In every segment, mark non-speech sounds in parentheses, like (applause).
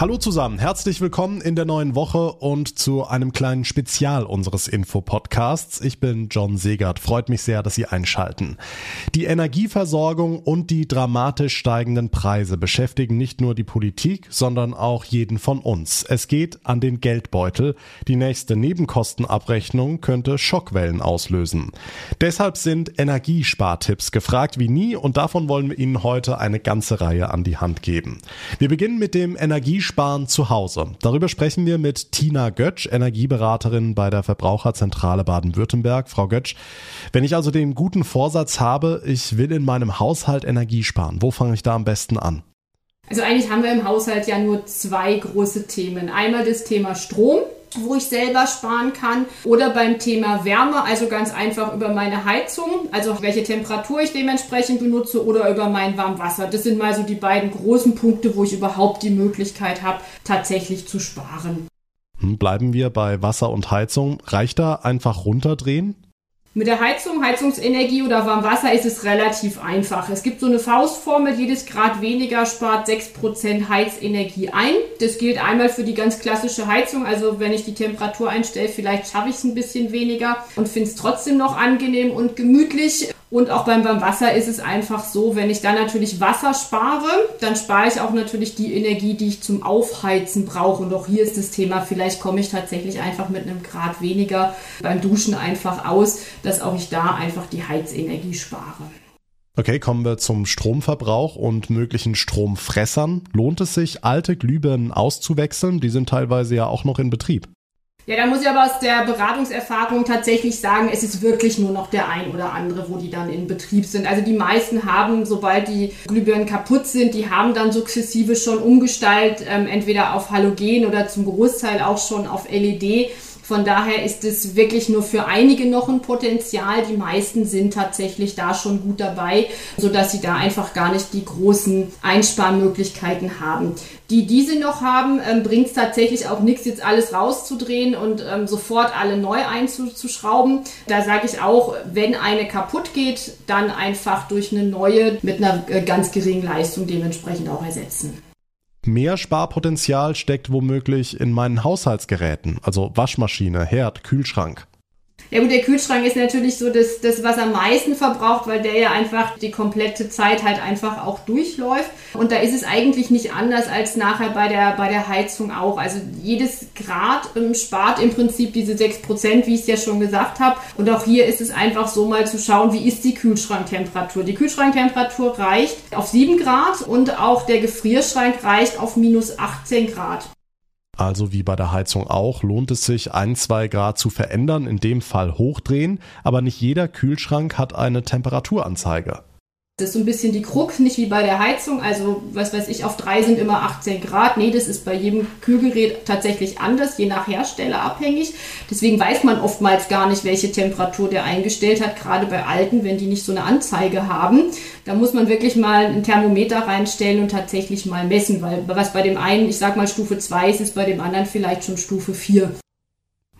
Hallo zusammen, herzlich willkommen in der neuen Woche und zu einem kleinen Spezial unseres Info-Podcasts. Ich bin John Segert, freut mich sehr, dass Sie einschalten. Die Energieversorgung und die dramatisch steigenden Preise beschäftigen nicht nur die Politik, sondern auch jeden von uns. Es geht an den Geldbeutel. Die nächste Nebenkostenabrechnung könnte Schockwellen auslösen. Deshalb sind Energiespartipps gefragt wie nie und davon wollen wir Ihnen heute eine ganze Reihe an die Hand geben. Wir beginnen mit dem Energiesparen Energiesparen zu Hause. Darüber sprechen wir mit Tina Götsch, Energieberaterin bei der Verbraucherzentrale Baden-Württemberg. Frau Götsch, wenn ich also den guten Vorsatz habe, ich will in meinem Haushalt Energie sparen, wo fange ich da am besten an? Also eigentlich haben wir im Haushalt ja nur zwei große Themen. Einmal das Thema Strom wo ich selber sparen kann. Oder beim Thema Wärme, also ganz einfach über meine Heizung, also welche Temperatur ich dementsprechend benutze oder über mein Warmwasser. Das sind mal so die beiden großen Punkte, wo ich überhaupt die Möglichkeit habe, tatsächlich zu sparen. Hm, bleiben wir bei Wasser und Heizung. Reicht da einfach runterdrehen? Mit der Heizung, Heizungsenergie oder Warmwasser ist es relativ einfach. Es gibt so eine Faustformel, jedes Grad weniger spart 6% Heizenergie ein. Das gilt einmal für die ganz klassische Heizung, also wenn ich die Temperatur einstelle, vielleicht schaffe ich es ein bisschen weniger und finde es trotzdem noch angenehm und gemütlich. Und auch beim, beim Wasser ist es einfach so, wenn ich dann natürlich Wasser spare, dann spare ich auch natürlich die Energie, die ich zum Aufheizen brauche. Und auch hier ist das Thema, vielleicht komme ich tatsächlich einfach mit einem Grad weniger beim Duschen einfach aus, dass auch ich da einfach die Heizenergie spare. Okay, kommen wir zum Stromverbrauch und möglichen Stromfressern. Lohnt es sich, alte Glühbirnen auszuwechseln? Die sind teilweise ja auch noch in Betrieb. Ja, da muss ich aber aus der Beratungserfahrung tatsächlich sagen, es ist wirklich nur noch der ein oder andere, wo die dann in Betrieb sind. Also die meisten haben, sobald die Glühbirnen kaputt sind, die haben dann sukzessive schon umgestaltet, ähm, entweder auf Halogen oder zum Großteil auch schon auf LED. Von daher ist es wirklich nur für einige noch ein Potenzial. Die meisten sind tatsächlich da schon gut dabei, sodass sie da einfach gar nicht die großen Einsparmöglichkeiten haben. Die diese noch haben, ähm, bringt es tatsächlich auch nichts, jetzt alles rauszudrehen und ähm, sofort alle neu einzuschrauben. Da sage ich auch, wenn eine kaputt geht, dann einfach durch eine neue mit einer äh, ganz geringen Leistung dementsprechend auch ersetzen. Mehr Sparpotenzial steckt womöglich in meinen Haushaltsgeräten, also Waschmaschine, Herd, Kühlschrank. Ja gut, der Kühlschrank ist natürlich so das, das, was am meisten verbraucht, weil der ja einfach die komplette Zeit halt einfach auch durchläuft. Und da ist es eigentlich nicht anders als nachher bei der, bei der Heizung auch. Also jedes Grad ähm, spart im Prinzip diese 6%, wie ich es ja schon gesagt habe. Und auch hier ist es einfach so mal zu schauen, wie ist die Kühlschranktemperatur. Die Kühlschranktemperatur reicht auf 7 Grad und auch der Gefrierschrank reicht auf minus 18 Grad. Also wie bei der Heizung auch, lohnt es sich, ein, zwei Grad zu verändern, in dem Fall hochdrehen, aber nicht jeder Kühlschrank hat eine Temperaturanzeige. Das ist so ein bisschen die Krux, nicht wie bei der Heizung. Also, was weiß ich, auf drei sind immer 18 Grad. Nee, das ist bei jedem Kühlgerät tatsächlich anders, je nach Hersteller abhängig. Deswegen weiß man oftmals gar nicht, welche Temperatur der eingestellt hat, gerade bei alten, wenn die nicht so eine Anzeige haben. Da muss man wirklich mal ein Thermometer reinstellen und tatsächlich mal messen, weil was bei dem einen, ich sag mal Stufe 2 ist, ist bei dem anderen vielleicht schon Stufe 4.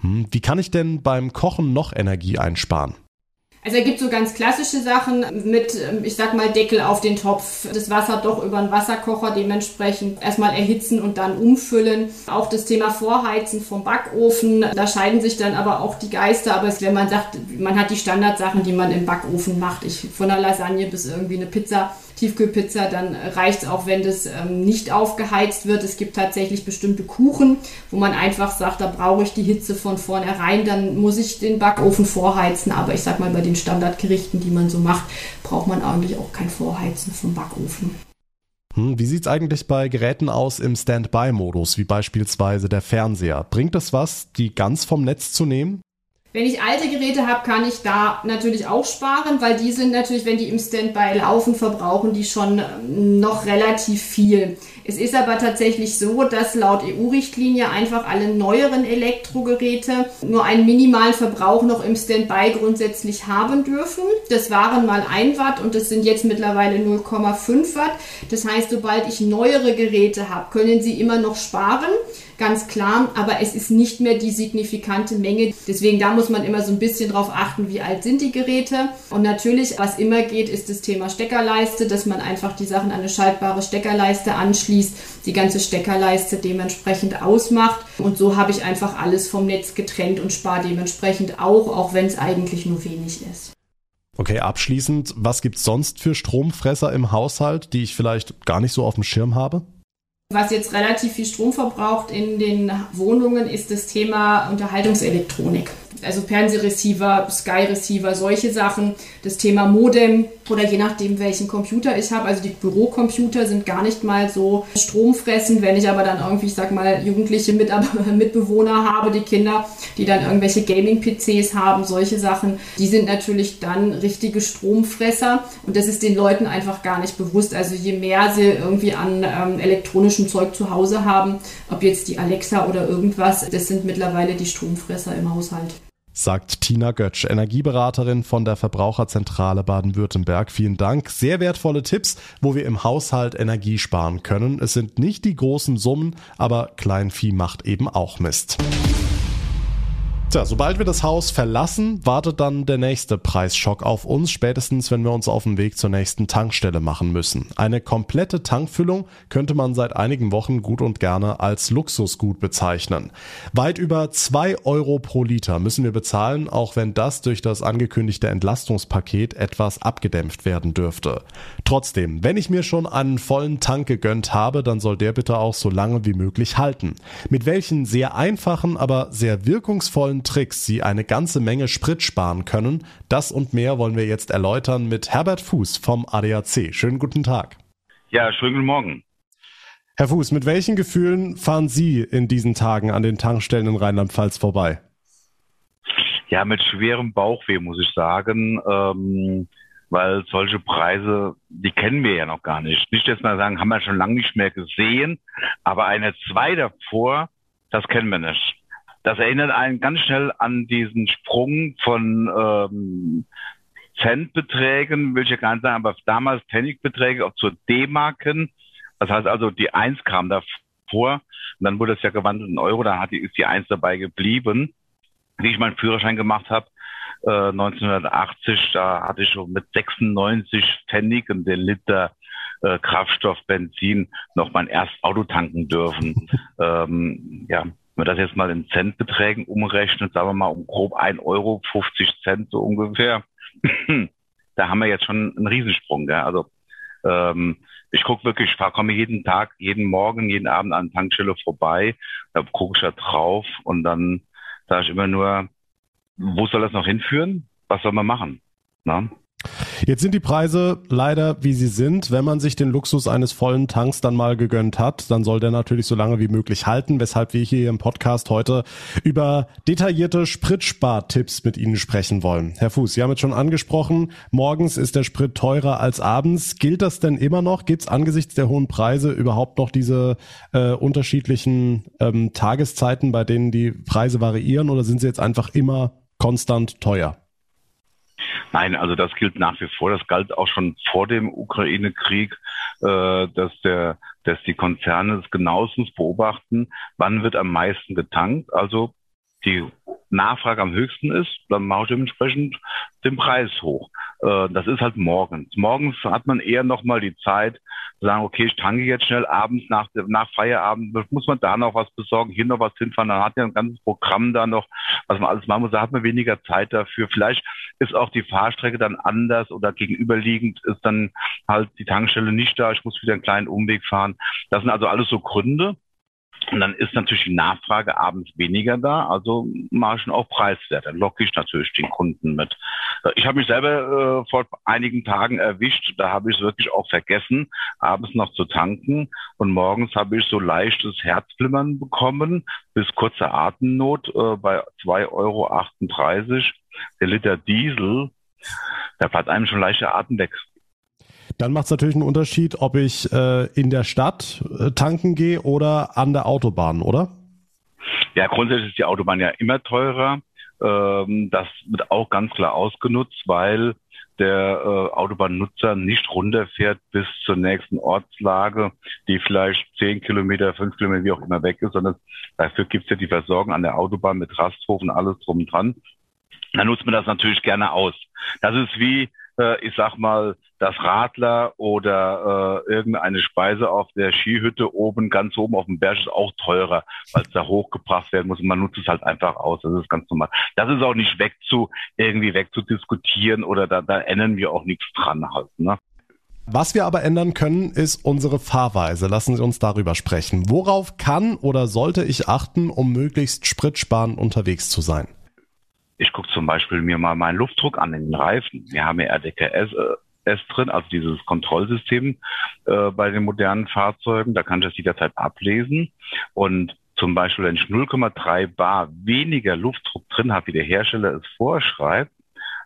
Hm, wie kann ich denn beim Kochen noch Energie einsparen? Also er gibt so ganz klassische Sachen mit, ähm, ich sag mal, Deckel auf den Topf, das Wasser doch über einen Wasserkocher dementsprechend erstmal erhitzen und dann umfüllen. Auch das Thema Vorheizen vom Backofen, da scheiden sich dann aber auch die Geister. Aber wenn man sagt, man hat die Standardsachen, die man im Backofen macht, ich von der Lasagne bis irgendwie eine Pizza, Tiefkühlpizza, dann reicht es auch, wenn das ähm, nicht aufgeheizt wird. Es gibt tatsächlich bestimmte Kuchen, wo man einfach sagt, da brauche ich die Hitze von vornherein, dann muss ich den Backofen vorheizen. Aber ich sag mal, bei den Standardgerichten, die man so macht, braucht man eigentlich auch kein Vorheizen vom Backofen. Hm, wie sieht es eigentlich bei Geräten aus im Standby-Modus, wie beispielsweise der Fernseher? Bringt es was, die ganz vom Netz zu nehmen? Wenn ich alte Geräte habe, kann ich da natürlich auch sparen, weil die sind natürlich, wenn die im Standby laufen, verbrauchen die schon ähm, noch relativ viel. Es ist aber tatsächlich so, dass laut EU-Richtlinie einfach alle neueren Elektrogeräte nur einen minimalen Verbrauch noch im Standby grundsätzlich haben dürfen. Das waren mal 1 Watt und das sind jetzt mittlerweile 0,5 Watt. Das heißt, sobald ich neuere Geräte habe, können sie immer noch sparen. Ganz klar, aber es ist nicht mehr die signifikante Menge. Deswegen da muss man immer so ein bisschen drauf achten, wie alt sind die Geräte. Und natürlich, was immer geht, ist das Thema Steckerleiste, dass man einfach die Sachen an eine schaltbare Steckerleiste anschließt, die ganze Steckerleiste dementsprechend ausmacht. Und so habe ich einfach alles vom Netz getrennt und spare dementsprechend auch, auch wenn es eigentlich nur wenig ist. Okay, abschließend, was gibt's sonst für Stromfresser im Haushalt, die ich vielleicht gar nicht so auf dem Schirm habe? Was jetzt relativ viel Strom verbraucht in den Wohnungen, ist das Thema Unterhaltungselektronik also Fernsehreceiver, Sky-Receiver, solche Sachen. Das Thema Modem oder je nachdem, welchen Computer ich habe. Also die Bürocomputer sind gar nicht mal so stromfressend. Wenn ich aber dann irgendwie, ich sag mal, jugendliche Mit (laughs) Mitbewohner habe, die Kinder, die dann irgendwelche Gaming-PCs haben, solche Sachen, die sind natürlich dann richtige Stromfresser. Und das ist den Leuten einfach gar nicht bewusst. Also je mehr sie irgendwie an ähm, elektronischem Zeug zu Hause haben, ob jetzt die Alexa oder irgendwas, das sind mittlerweile die Stromfresser im Haushalt sagt Tina Götsch, Energieberaterin von der Verbraucherzentrale Baden-Württemberg. Vielen Dank. Sehr wertvolle Tipps, wo wir im Haushalt Energie sparen können. Es sind nicht die großen Summen, aber Kleinvieh macht eben auch Mist. Tja, sobald wir das Haus verlassen, wartet dann der nächste Preisschock auf uns, spätestens wenn wir uns auf den Weg zur nächsten Tankstelle machen müssen. Eine komplette Tankfüllung könnte man seit einigen Wochen gut und gerne als Luxusgut bezeichnen. Weit über zwei Euro pro Liter müssen wir bezahlen, auch wenn das durch das angekündigte Entlastungspaket etwas abgedämpft werden dürfte. Trotzdem, wenn ich mir schon einen vollen Tank gegönnt habe, dann soll der bitte auch so lange wie möglich halten. Mit welchen sehr einfachen, aber sehr wirkungsvollen tollen Tricks Sie eine ganze Menge Sprit sparen können. Das und mehr wollen wir jetzt erläutern mit Herbert Fuß vom ADAC. Schönen guten Tag. Ja, schönen guten Morgen. Herr Fuß, mit welchen Gefühlen fahren Sie in diesen Tagen an den Tankstellen in Rheinland-Pfalz vorbei? Ja, mit schwerem Bauchweh, muss ich sagen. Ähm, weil solche Preise, die kennen wir ja noch gar nicht. Nicht jetzt mal sagen, haben wir schon lange nicht mehr gesehen, aber eine zwei davor, das kennen wir nicht. Das erinnert einen ganz schnell an diesen Sprung von ähm, Centbeträgen, will ich ja gar nicht sagen, aber damals Pfennigbeträge auch zu D-Marken. Das heißt also, die Eins kam davor und dann wurde es ja gewandelt in Euro, dann hat die, ist die Eins dabei geblieben. Wie ich meinen Führerschein gemacht habe, äh, 1980, da hatte ich schon mit 96 Pfennig und den Liter äh, Kraftstoff, Benzin noch mein erstes Auto tanken dürfen. (laughs) ähm, ja, wenn man das jetzt mal in Centbeträgen umrechnet, sagen wir mal um grob ein Euro, 50 Cent so ungefähr, (clears throat) da haben wir jetzt schon einen Riesensprung. Gell? Also ähm, ich gucke wirklich, ich komme jeden Tag, jeden Morgen, jeden Abend an Tankstelle vorbei, da gucke ich da drauf und dann sage ich immer nur, wo soll das noch hinführen? Was soll man machen? Na? Jetzt sind die Preise leider, wie sie sind. Wenn man sich den Luxus eines vollen Tanks dann mal gegönnt hat, dann soll der natürlich so lange wie möglich halten, weshalb wir hier im Podcast heute über detaillierte Spritspartipps mit Ihnen sprechen wollen. Herr Fuß, Sie haben es schon angesprochen, morgens ist der Sprit teurer als abends. Gilt das denn immer noch? Gibt es angesichts der hohen Preise überhaupt noch diese äh, unterschiedlichen ähm, Tageszeiten, bei denen die Preise variieren oder sind sie jetzt einfach immer konstant teuer? Nein, also das gilt nach wie vor. Das galt auch schon vor dem Ukraine-Krieg, äh, dass der, dass die Konzerne es genauestens beobachten, wann wird am meisten getankt. Also die Nachfrage am höchsten ist, dann mache ich dementsprechend den Preis hoch. Äh, das ist halt morgens. Morgens hat man eher nochmal die Zeit, zu sagen, okay, ich tanke jetzt schnell abends nach, nach Feierabend, muss man da noch was besorgen, hier noch was hinfahren, dann hat ja ein ganzes Programm da noch, was man alles machen muss, da hat man weniger Zeit dafür. Vielleicht ist auch die Fahrstrecke dann anders oder gegenüberliegend ist dann halt die Tankstelle nicht da, ich muss wieder einen kleinen Umweg fahren. Das sind also alles so Gründe. Und dann ist natürlich die Nachfrage abends weniger da, also mache ich auch preiswert. Dann locke ich natürlich den Kunden mit. Ich habe mich selber äh, vor einigen Tagen erwischt, da habe ich es wirklich auch vergessen, abends noch zu tanken. Und morgens habe ich so leichtes Herzflimmern bekommen, bis kurze Atemnot äh, bei 2,38 Euro. Der Liter Diesel, da bleibt einem schon leichter Atem weg. Dann macht es natürlich einen Unterschied, ob ich äh, in der Stadt äh, tanken gehe oder an der Autobahn, oder? Ja, grundsätzlich ist die Autobahn ja immer teurer. Ähm, das wird auch ganz klar ausgenutzt, weil der äh, Autobahnnutzer nicht runterfährt bis zur nächsten Ortslage, die vielleicht zehn Kilometer, fünf Kilometer, wie auch immer weg ist, sondern dafür gibt es ja die Versorgung an der Autobahn mit Rasthofen, alles drum und dran. Dann nutzt man das natürlich gerne aus. Das ist wie, äh, ich sag mal, das Radler oder äh, irgendeine Speise auf der Skihütte oben, ganz oben auf dem Berg ist auch teurer, weil es da hochgebracht werden muss. Und man nutzt es halt einfach aus. Das ist ganz normal. Das ist auch nicht wegzu, irgendwie wegzudiskutieren oder da, da ändern wir auch nichts dran halt. Ne? Was wir aber ändern können, ist unsere Fahrweise. Lassen Sie uns darüber sprechen. Worauf kann oder sollte ich achten, um möglichst spritsparend unterwegs zu sein? Ich gucke zum Beispiel mir mal meinen Luftdruck an in den Reifen. Wir haben ja RDKS äh, drin, also dieses Kontrollsystem äh, bei den modernen Fahrzeugen. Da kann ich das jederzeit ablesen. Und zum Beispiel, wenn ich 0,3 Bar weniger Luftdruck drin habe, wie der Hersteller es vorschreibt,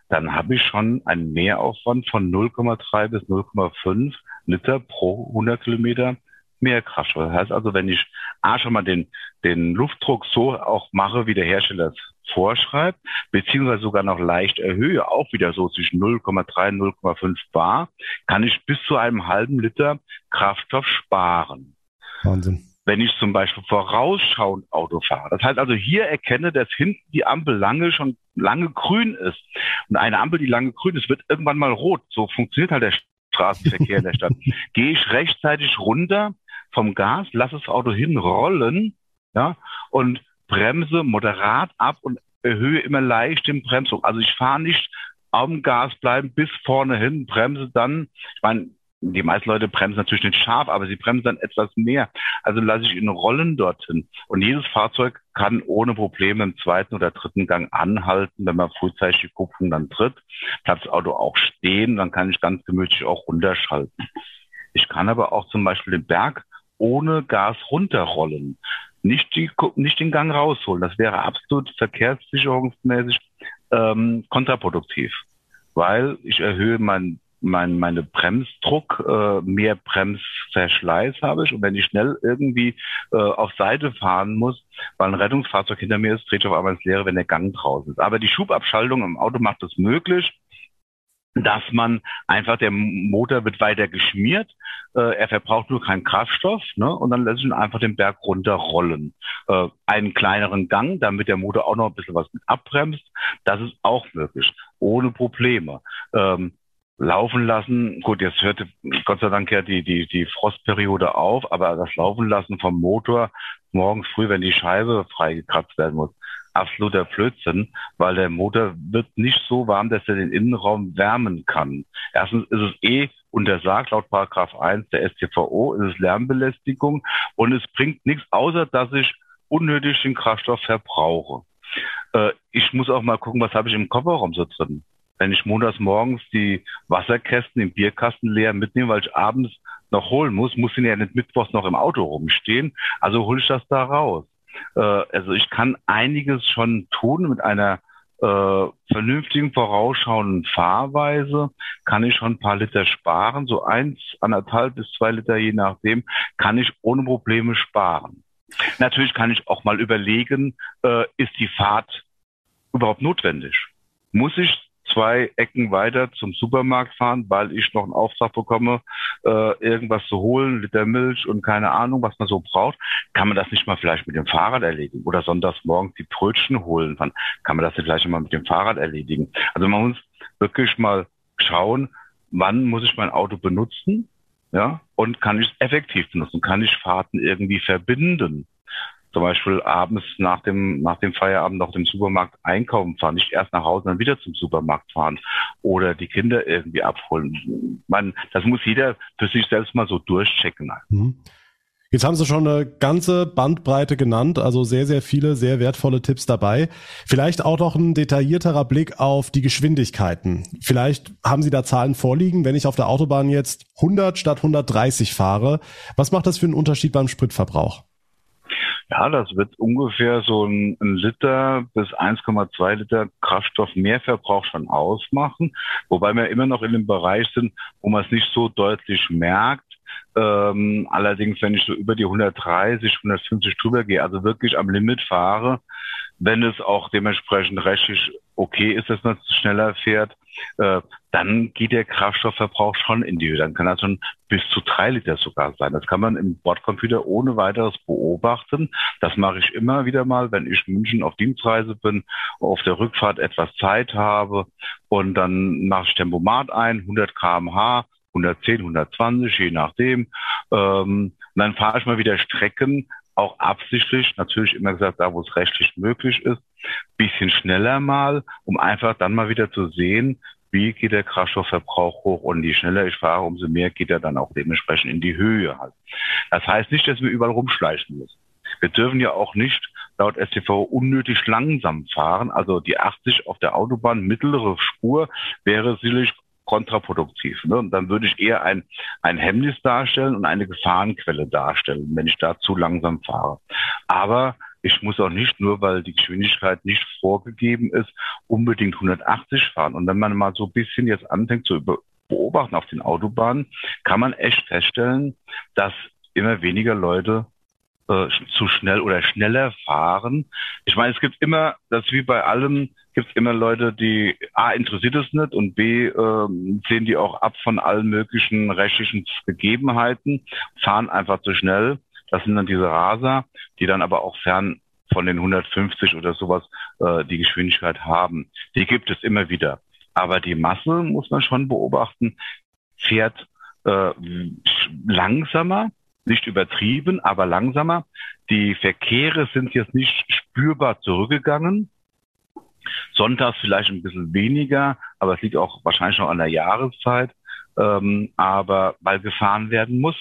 dann habe ich schon einen Mehraufwand von 0,3 bis 0,5 Liter pro 100 Kilometer mehr Kraftstoff. Das heißt also, wenn ich A schon mal den, den Luftdruck so auch mache, wie der Hersteller es vorschreibt, beziehungsweise sogar noch leicht erhöhe, auch wieder so zwischen 0,3 und 0,5 Bar, kann ich bis zu einem halben Liter Kraftstoff sparen. Wahnsinn. Wenn ich zum Beispiel vorausschauend Auto fahre. Das heißt also hier erkenne, dass hinten die Ampel lange schon lange grün ist. Und eine Ampel, die lange grün ist, wird irgendwann mal rot. So funktioniert halt der Straßenverkehr in der Stadt. (laughs) Gehe ich rechtzeitig runter vom Gas, lasse das Auto hinrollen, ja, und bremse moderat ab und erhöhe immer leicht den Bremsdruck. Also ich fahre nicht am Gas bleiben bis vorne hin, bremse dann, ich meine, die meisten Leute bremsen natürlich nicht scharf, aber sie bremsen dann etwas mehr. Also lasse ich ihn rollen dorthin. Und jedes Fahrzeug kann ohne Probleme im zweiten oder dritten Gang anhalten, wenn man frühzeitig die Kupplung dann tritt. Bleibt das Auto auch stehen, dann kann ich ganz gemütlich auch runterschalten. Ich kann aber auch zum Beispiel den Berg ohne Gas runterrollen nicht, die, nicht den Gang rausholen. Das wäre absolut verkehrssicherungsmäßig ähm, kontraproduktiv, weil ich erhöhe mein, mein, meine Bremsdruck, äh, mehr Bremsverschleiß habe ich und wenn ich schnell irgendwie äh, auf Seite fahren muss, weil ein Rettungsfahrzeug hinter mir ist, dreht ich auf einmal ins Leere, wenn der Gang draußen ist. Aber die Schubabschaltung im Auto macht es möglich, dass man einfach, der Motor wird weiter geschmiert, äh, er verbraucht nur keinen Kraftstoff ne, und dann lässt ich ihn einfach den Berg runterrollen. Äh, einen kleineren Gang, damit der Motor auch noch ein bisschen was mit abbremst, das ist auch möglich, ohne Probleme. Ähm, laufen lassen, gut, jetzt hört Gott sei Dank ja die, die, die Frostperiode auf, aber das Laufen lassen vom Motor morgens früh, wenn die Scheibe freigekratzt werden muss, absoluter Blödsinn, weil der Motor wird nicht so warm, dass er den Innenraum wärmen kann. Erstens ist es eh untersagt, laut Paragraph 1 der StVO, ist es Lärmbelästigung und es bringt nichts, außer dass ich unnötig den Kraftstoff verbrauche. Äh, ich muss auch mal gucken, was habe ich im Kofferraum so drin. Wenn ich montags morgens die Wasserkästen im Bierkasten leer mitnehme, weil ich abends noch holen muss, muss ich ja nicht mittwochs noch im Auto rumstehen. Also hole ich das da raus. Äh, also ich kann einiges schon tun mit einer äh, vernünftigen, vorausschauenden Fahrweise kann ich schon ein paar Liter sparen. So eins, anderthalb bis zwei Liter, je nachdem, kann ich ohne Probleme sparen. Natürlich kann ich auch mal überlegen, äh, ist die Fahrt überhaupt notwendig? Muss ich zwei Ecken weiter zum Supermarkt fahren, weil ich noch einen Auftrag bekomme, äh, irgendwas zu holen, Liter Milch und keine Ahnung, was man so braucht. Kann man das nicht mal vielleicht mit dem Fahrrad erledigen? Oder sonntags morgens die Brötchen holen? Kann, man das nicht vielleicht mal mit dem Fahrrad erledigen? Also man muss wirklich mal schauen, wann muss ich mein Auto benutzen? Ja, und kann ich es effektiv benutzen? Kann ich Fahrten irgendwie verbinden? Zum Beispiel abends nach dem, nach dem Feierabend noch dem Supermarkt einkaufen fahren, nicht erst nach Hause, dann wieder zum Supermarkt fahren oder die Kinder irgendwie abholen. Man, das muss jeder für sich selbst mal so durchchecken. Mhm. Jetzt haben Sie schon eine ganze Bandbreite genannt, also sehr, sehr viele, sehr wertvolle Tipps dabei. Vielleicht auch noch ein detaillierterer Blick auf die Geschwindigkeiten. Vielleicht haben Sie da Zahlen vorliegen, wenn ich auf der Autobahn jetzt 100 statt 130 fahre. Was macht das für einen Unterschied beim Spritverbrauch? Ja, das wird ungefähr so ein, ein Liter bis 1,2 Liter Kraftstoff Mehrverbrauch schon ausmachen, wobei wir immer noch in dem Bereich sind, wo man es nicht so deutlich merkt. Ähm, allerdings, wenn ich so über die 130, 150 drüber gehe, also wirklich am Limit fahre, wenn es auch dementsprechend rechtlich okay ist, dass man schneller fährt, äh, dann geht der Kraftstoffverbrauch schon in die Höhe. Dann kann das schon bis zu drei Liter sogar sein. Das kann man im Bordcomputer ohne weiteres beobachten. Das mache ich immer wieder mal, wenn ich in München auf Dienstreise bin, auf der Rückfahrt etwas Zeit habe und dann mache ich Tempomat ein, 100 kmh, 110, 120, je nachdem. Ähm, und dann fahre ich mal wieder Strecken, auch absichtlich, natürlich immer gesagt, da wo es rechtlich möglich ist, bisschen schneller mal, um einfach dann mal wieder zu sehen, wie geht der Kraftstoffverbrauch hoch und je schneller ich fahre, umso mehr geht er dann auch dementsprechend in die Höhe halt. Das heißt nicht, dass wir überall rumschleichen müssen. Wir dürfen ja auch nicht laut STV unnötig langsam fahren. Also die 80 auf der Autobahn, mittlere Spur, wäre sicherlich kontraproduktiv. Ne? Und dann würde ich eher ein, ein Hemmnis darstellen und eine Gefahrenquelle darstellen, wenn ich da zu langsam fahre. Aber ich muss auch nicht, nur weil die Geschwindigkeit nicht vorgegeben ist, unbedingt 180 fahren. Und wenn man mal so ein bisschen jetzt anfängt zu beobachten auf den Autobahnen, kann man echt feststellen, dass immer weniger Leute äh, zu schnell oder schneller fahren. Ich meine, es gibt immer, das wie bei allem, gibt es immer Leute, die A, interessiert es nicht und B, äh, sehen die auch ab von allen möglichen rechtlichen Gegebenheiten, fahren einfach zu schnell. Das sind dann diese Raser, die dann aber auch fern von den 150 oder sowas äh, die Geschwindigkeit haben. Die gibt es immer wieder. Aber die Masse, muss man schon beobachten, fährt äh, langsamer, nicht übertrieben, aber langsamer. Die Verkehre sind jetzt nicht spürbar zurückgegangen. Sonntags vielleicht ein bisschen weniger, aber es liegt auch wahrscheinlich noch an der Jahreszeit. Ähm, aber weil gefahren werden muss,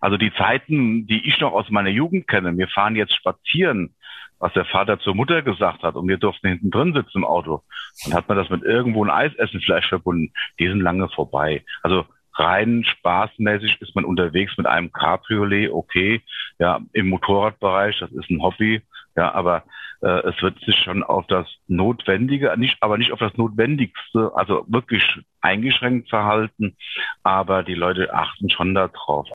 also die Zeiten, die ich noch aus meiner Jugend kenne, wir fahren jetzt spazieren, was der Vater zur Mutter gesagt hat und wir durften hinten drin sitzen im Auto. Dann hat man das mit irgendwo ein Eisessen vielleicht verbunden. Die sind lange vorbei. Also rein spaßmäßig ist man unterwegs mit einem Cabriolet, okay, ja, im Motorradbereich, das ist ein Hobby, ja, aber äh, es wird sich schon auf das Notwendige, nicht, aber nicht auf das Notwendigste, also wirklich eingeschränkt verhalten, aber die Leute achten schon darauf.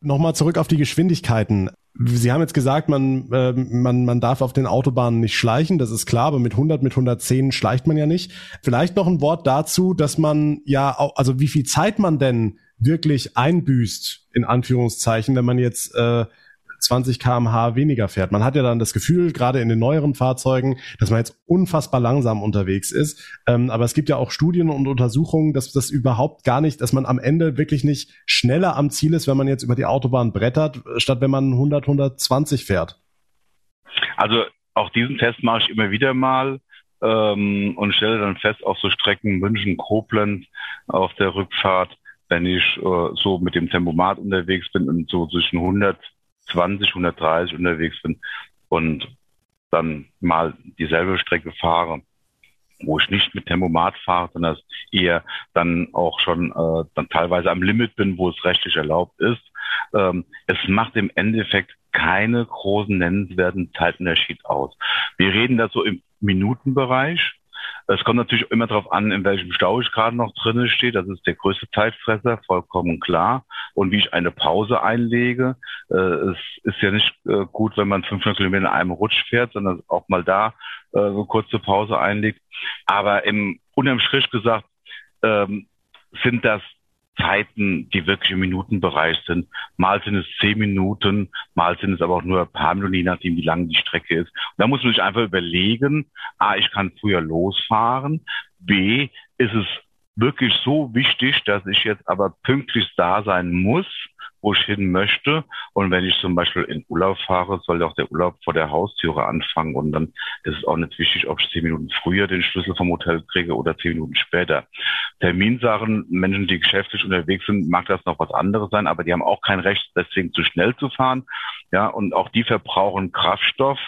Nochmal zurück auf die Geschwindigkeiten. Sie haben jetzt gesagt, man, äh, man, man darf auf den Autobahnen nicht schleichen, das ist klar, aber mit 100, mit 110 schleicht man ja nicht. Vielleicht noch ein Wort dazu, dass man ja auch, also wie viel Zeit man denn wirklich einbüßt, in Anführungszeichen, wenn man jetzt äh, 20 kmh weniger fährt. Man hat ja dann das Gefühl, gerade in den neueren Fahrzeugen, dass man jetzt unfassbar langsam unterwegs ist. Ähm, aber es gibt ja auch Studien und Untersuchungen, dass das überhaupt gar nicht, dass man am Ende wirklich nicht schneller am Ziel ist, wenn man jetzt über die Autobahn brettert, statt wenn man 100, 120 fährt. Also auch diesen Test mache ich immer wieder mal ähm, und stelle dann fest, auf so Strecken München, Koblenz auf der Rückfahrt, wenn ich äh, so mit dem Tempomat unterwegs bin und so zwischen 100 120, 130 unterwegs bin und dann mal dieselbe Strecke fahre, wo ich nicht mit Tempomat fahre, sondern eher dann auch schon äh, dann teilweise am Limit bin, wo es rechtlich erlaubt ist. Ähm, es macht im Endeffekt keine großen nennenswerten Zeitunterschied aus. Wir reden da so im Minutenbereich. Es kommt natürlich immer darauf an, in welchem Stau ich gerade noch drinnen stehe. Das ist der größte Zeitfresser, vollkommen klar. Und wie ich eine Pause einlege. Äh, es ist ja nicht äh, gut, wenn man 500 Kilometer in einem Rutsch fährt, sondern auch mal da äh, eine kurze Pause einlegt. Aber im unterm Strich gesagt ähm, sind das Zeiten, die wirklich im Minutenbereich sind. Mal sind es zehn Minuten, mal sind es aber auch nur ein paar Minuten, je nachdem, wie lang die Strecke ist. Und da muss man sich einfach überlegen, A, ich kann früher losfahren, B, ist es wirklich so wichtig, dass ich jetzt aber pünktlich da sein muss, wo ich hin möchte. Und wenn ich zum Beispiel in Urlaub fahre, soll auch der Urlaub vor der Haustüre anfangen. Und dann ist es auch nicht wichtig, ob ich zehn Minuten früher den Schlüssel vom Hotel kriege oder zehn Minuten später. Terminsachen, Menschen, die geschäftlich unterwegs sind, mag das noch was anderes sein, aber die haben auch kein Recht, deswegen zu schnell zu fahren. Ja, und auch die verbrauchen Kraftstoff.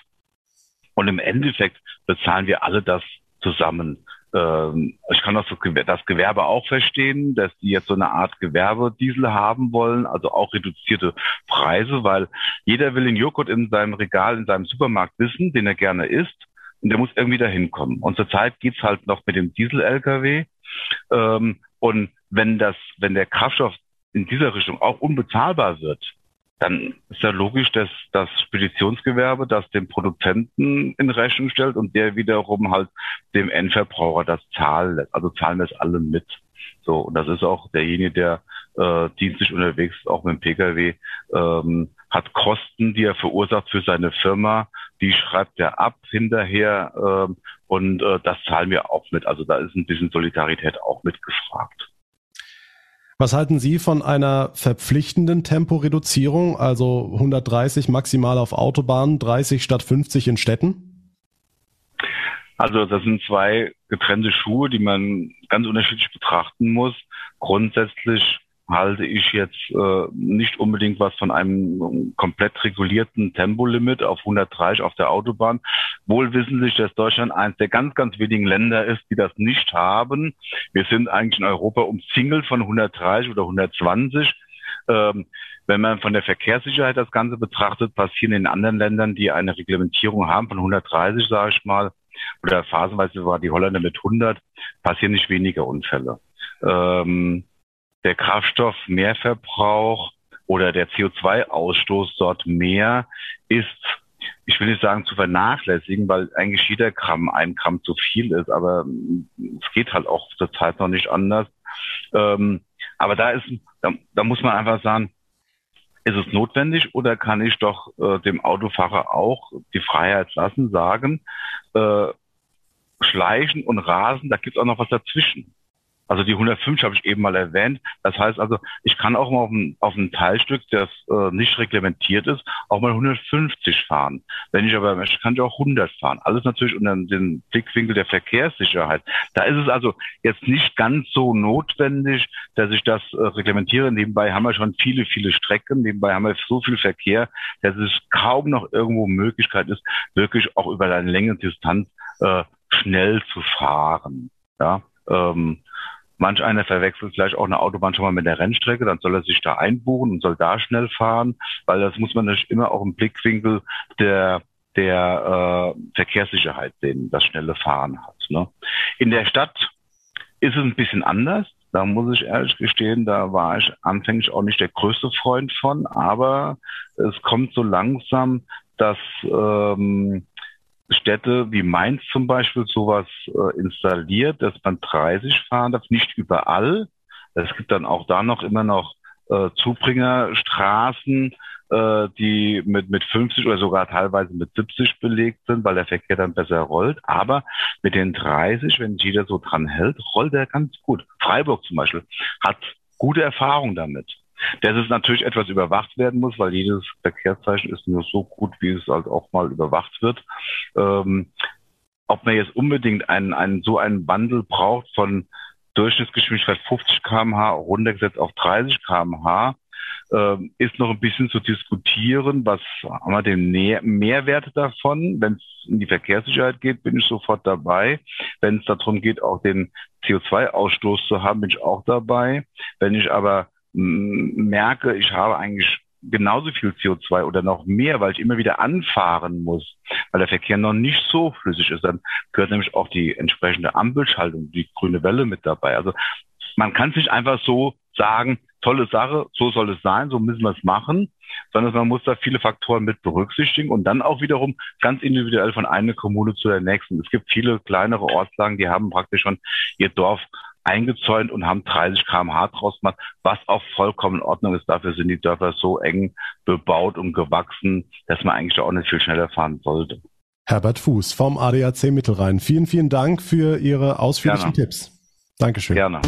Und im Endeffekt bezahlen wir alle das zusammen. Ähm, ich kann das, das Gewerbe auch verstehen, dass die jetzt so eine Art Gewerbediesel haben wollen, also auch reduzierte Preise, weil jeder will den Joghurt in seinem Regal, in seinem Supermarkt wissen, den er gerne isst. Und der muss irgendwie dahin kommen. Und zurzeit geht's halt noch mit dem Diesel-LKW. Ähm, und wenn das, wenn der Kraftstoff in dieser Richtung auch unbezahlbar wird, dann ist ja logisch, dass das Speditionsgewerbe das dem Produzenten in Rechnung stellt und der wiederum halt dem Endverbraucher das zahlen lässt. Also zahlen das alle mit. So, und das ist auch derjenige, der äh, dienstlich unterwegs ist, auch mit dem Pkw, ähm, hat Kosten, die er verursacht für seine Firma, die schreibt er ab hinterher ähm, und äh, das zahlen wir auch mit. Also da ist ein bisschen Solidarität auch mitgefragt. Was halten Sie von einer verpflichtenden Temporeduzierung, also 130 maximal auf Autobahnen, 30 statt 50 in Städten? Also das sind zwei getrennte Schuhe, die man ganz unterschiedlich betrachten muss. Grundsätzlich halte ich jetzt äh, nicht unbedingt was von einem komplett regulierten Tempolimit auf 130 auf der Autobahn. Wohl wissentlich, dass Deutschland eines der ganz, ganz wenigen Länder ist, die das nicht haben. Wir sind eigentlich in Europa umzingelt von 130 oder 120. Ähm, wenn man von der Verkehrssicherheit das Ganze betrachtet, passieren in anderen Ländern, die eine Reglementierung haben von 130, sage ich mal, oder phasenweise war die Holländer mit 100, passieren nicht weniger Unfälle. Ähm, der Kraftstoffmehrverbrauch oder der CO2-Ausstoß dort mehr ist, ich will nicht sagen zu vernachlässigen, weil eigentlich jeder Gramm ein Gramm zu viel ist, aber es geht halt auch zur Zeit noch nicht anders. Ähm, aber da ist, da, da, muss man einfach sagen, ist es notwendig oder kann ich doch äh, dem Autofahrer auch die Freiheit lassen, sagen, äh, schleichen und rasen, da gibt es auch noch was dazwischen. Also die 105 habe ich eben mal erwähnt. Das heißt also, ich kann auch mal auf ein, auf ein Teilstück, das äh, nicht reglementiert ist, auch mal 150 fahren. Wenn ich aber möchte, kann ich auch 100 fahren. Alles natürlich unter dem Blickwinkel der Verkehrssicherheit. Da ist es also jetzt nicht ganz so notwendig, dass ich das äh, reglementiere. Nebenbei haben wir schon viele, viele Strecken. Nebenbei haben wir so viel Verkehr, dass es kaum noch irgendwo Möglichkeit ist, wirklich auch über eine längere Distanz äh, schnell zu fahren. Ja, ähm, Manch einer verwechselt vielleicht auch eine Autobahn schon mal mit der Rennstrecke, dann soll er sich da einbuchen und soll da schnell fahren, weil das muss man natürlich immer auch im Blickwinkel der der äh, Verkehrssicherheit sehen, das schnelle Fahren hat. Ne? In der Stadt ist es ein bisschen anders. Da muss ich ehrlich gestehen, da war ich anfänglich auch nicht der größte Freund von, aber es kommt so langsam, dass ähm, Städte wie Mainz zum Beispiel sowas äh, installiert, dass man 30 fahren darf, nicht überall. Es gibt dann auch da noch immer noch äh, Zubringerstraßen, äh, die mit, mit 50 oder sogar teilweise mit 70 belegt sind, weil der Verkehr dann besser rollt. Aber mit den 30, wenn jeder so dran hält, rollt er ganz gut. Freiburg zum Beispiel hat gute Erfahrung damit dass es natürlich etwas überwacht werden muss, weil jedes Verkehrszeichen ist nur so gut, wie es halt auch mal überwacht wird. Ähm, ob man jetzt unbedingt einen, einen, so einen Wandel braucht von Durchschnittsgeschwindigkeit 50 kmh runtergesetzt auf 30 kmh, äh, ist noch ein bisschen zu diskutieren. Was haben wir den Mehrwert davon? Wenn es in die Verkehrssicherheit geht, bin ich sofort dabei. Wenn es darum geht, auch den CO2-Ausstoß zu haben, bin ich auch dabei. Wenn ich aber merke, ich habe eigentlich genauso viel CO2 oder noch mehr, weil ich immer wieder anfahren muss, weil der Verkehr noch nicht so flüssig ist, dann gehört nämlich auch die entsprechende Ampelschaltung, die grüne Welle mit dabei. Also man kann es nicht einfach so sagen, tolle Sache, so soll es sein, so müssen wir es machen, sondern man muss da viele Faktoren mit berücksichtigen und dann auch wiederum ganz individuell von einer Kommune zu der nächsten. Es gibt viele kleinere Ortslagen, die haben praktisch schon ihr Dorf eingezäunt und haben 30 km/h draus gemacht, was auch vollkommen in Ordnung ist. Dafür sind die Dörfer so eng bebaut und gewachsen, dass man eigentlich auch nicht viel schneller fahren sollte. Herbert Fuß vom ADAC Mittelrhein. Vielen, vielen Dank für Ihre ausführlichen Gerne. Tipps. Dankeschön. Gerne.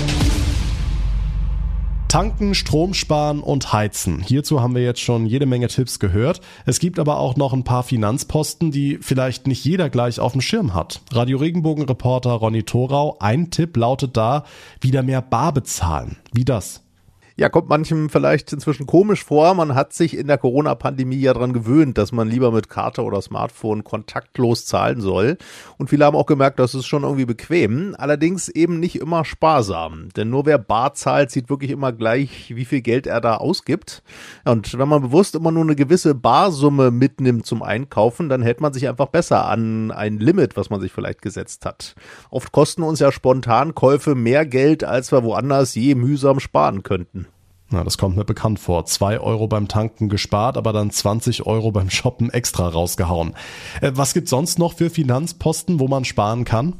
Tanken, Strom sparen und heizen. Hierzu haben wir jetzt schon jede Menge Tipps gehört. Es gibt aber auch noch ein paar Finanzposten, die vielleicht nicht jeder gleich auf dem Schirm hat. Radio Regenbogen Reporter Ronny Thorau, ein Tipp lautet da, wieder mehr Bar bezahlen. Wie das? Ja, kommt manchem vielleicht inzwischen komisch vor. Man hat sich in der Corona-Pandemie ja daran gewöhnt, dass man lieber mit Karte oder Smartphone kontaktlos zahlen soll. Und viele haben auch gemerkt, das ist schon irgendwie bequem. Allerdings eben nicht immer sparsam. Denn nur wer bar zahlt, sieht wirklich immer gleich, wie viel Geld er da ausgibt. Und wenn man bewusst immer nur eine gewisse Barsumme mitnimmt zum Einkaufen, dann hält man sich einfach besser an ein Limit, was man sich vielleicht gesetzt hat. Oft kosten uns ja spontan Käufe mehr Geld, als wir woanders je mühsam sparen könnten. Na, das kommt mir bekannt vor. Zwei Euro beim Tanken gespart, aber dann 20 Euro beim Shoppen extra rausgehauen. Äh, was gibt's sonst noch für Finanzposten, wo man sparen kann?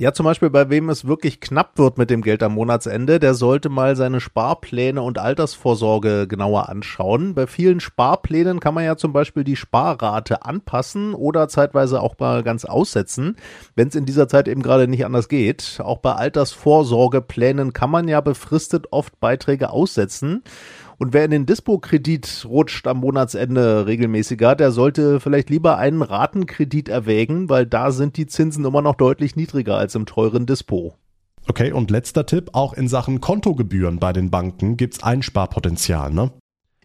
Ja, zum Beispiel bei wem es wirklich knapp wird mit dem Geld am Monatsende, der sollte mal seine Sparpläne und Altersvorsorge genauer anschauen. Bei vielen Sparplänen kann man ja zum Beispiel die Sparrate anpassen oder zeitweise auch mal ganz aussetzen, wenn es in dieser Zeit eben gerade nicht anders geht. Auch bei Altersvorsorgeplänen kann man ja befristet oft Beiträge aussetzen. Und wer in den Dispo-Kredit rutscht am Monatsende regelmäßiger, der sollte vielleicht lieber einen Ratenkredit erwägen, weil da sind die Zinsen immer noch deutlich niedriger als im teuren Dispo. Okay, und letzter Tipp, auch in Sachen Kontogebühren bei den Banken gibt's Einsparpotenzial, ne?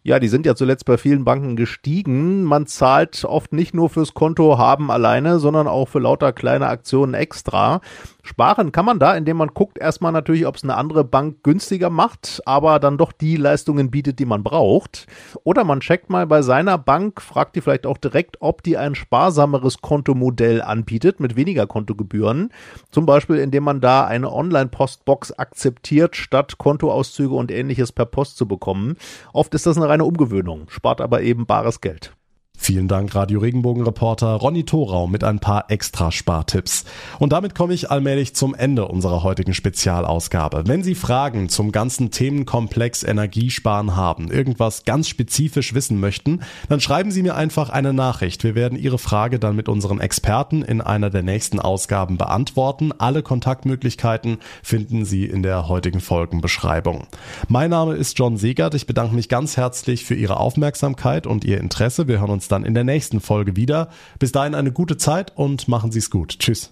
Ja, die sind ja zuletzt bei vielen Banken gestiegen. Man zahlt oft nicht nur fürs Konto haben alleine, sondern auch für lauter kleine Aktionen extra. Sparen kann man da, indem man guckt erstmal natürlich, ob es eine andere Bank günstiger macht, aber dann doch die Leistungen bietet, die man braucht. Oder man checkt mal bei seiner Bank, fragt die vielleicht auch direkt, ob die ein sparsameres Kontomodell anbietet mit weniger Kontogebühren. Zum Beispiel, indem man da eine Online-Postbox akzeptiert, statt Kontoauszüge und ähnliches per Post zu bekommen. Oft ist das eine reine Umgewöhnung, spart aber eben bares Geld. Vielen Dank, Radio Regenbogen-Reporter Ronny Thorau mit ein paar extra Spartipps. Und damit komme ich allmählich zum Ende unserer heutigen Spezialausgabe. Wenn Sie Fragen zum ganzen Themenkomplex Energiesparen haben, irgendwas ganz spezifisch wissen möchten, dann schreiben Sie mir einfach eine Nachricht. Wir werden Ihre Frage dann mit unseren Experten in einer der nächsten Ausgaben beantworten. Alle Kontaktmöglichkeiten finden Sie in der heutigen Folgenbeschreibung. Mein Name ist John Segert. Ich bedanke mich ganz herzlich für Ihre Aufmerksamkeit und Ihr Interesse. Wir hören uns uns dann in der nächsten Folge wieder. Bis dahin eine gute Zeit und machen Sie es gut. Tschüss.